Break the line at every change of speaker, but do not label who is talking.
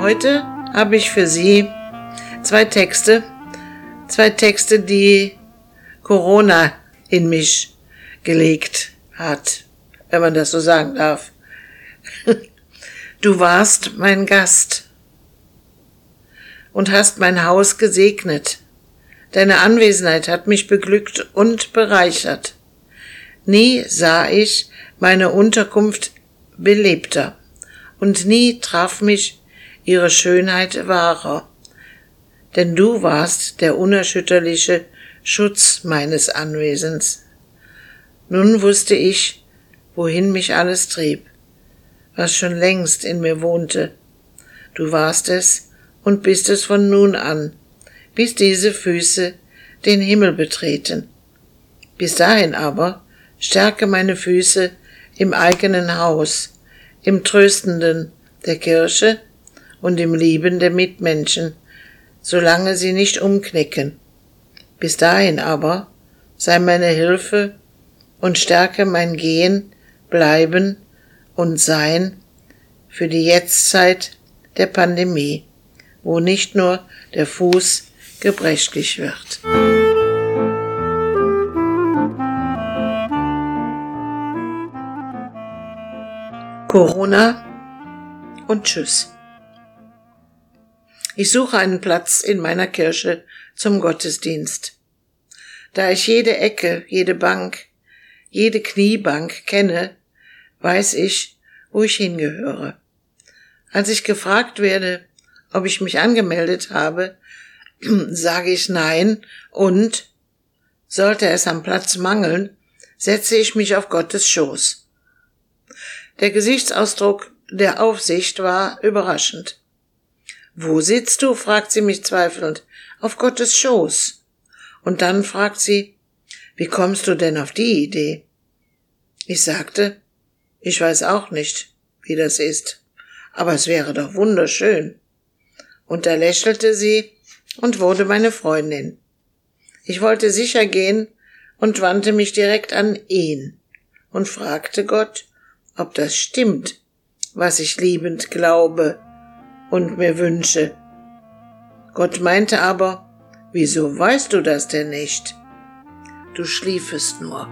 Heute habe ich für Sie zwei Texte, zwei Texte, die Corona in mich gelegt hat, wenn man das so sagen darf. Du warst mein Gast und hast mein Haus gesegnet. Deine Anwesenheit hat mich beglückt und bereichert. Nie sah ich meine Unterkunft belebter und nie traf mich ihre Schönheit wahrer. Denn du warst der unerschütterliche Schutz meines Anwesens. Nun wusste ich, wohin mich alles trieb, was schon längst in mir wohnte. Du warst es und bist es von nun an, bis diese Füße den Himmel betreten. Bis dahin aber stärke meine Füße im eigenen Haus, im Tröstenden der Kirche und im Lieben der Mitmenschen, solange sie nicht umknicken. Bis dahin aber sei meine Hilfe und stärke mein Gehen, Bleiben und Sein für die Jetztzeit der Pandemie, wo nicht nur der Fuß gebrechlich wird. Corona und Tschüss. Ich suche einen Platz in meiner Kirche zum Gottesdienst. Da ich jede Ecke, jede Bank, jede Kniebank kenne, weiß ich, wo ich hingehöre. Als ich gefragt werde, ob ich mich angemeldet habe, sage ich nein und sollte es am Platz mangeln, setze ich mich auf Gottes Schoß. Der Gesichtsausdruck der Aufsicht war überraschend. Wo sitzt du? fragt sie mich zweifelnd. Auf Gottes Schoß. Und dann fragt sie, wie kommst du denn auf die Idee? Ich sagte, ich weiß auch nicht, wie das ist, aber es wäre doch wunderschön. Und da lächelte sie und wurde meine Freundin. Ich wollte sicher gehen und wandte mich direkt an ihn und fragte Gott, ob das stimmt, was ich liebend glaube und mir wünsche. Gott meinte aber, wieso weißt du das denn nicht? Du schliefest nur.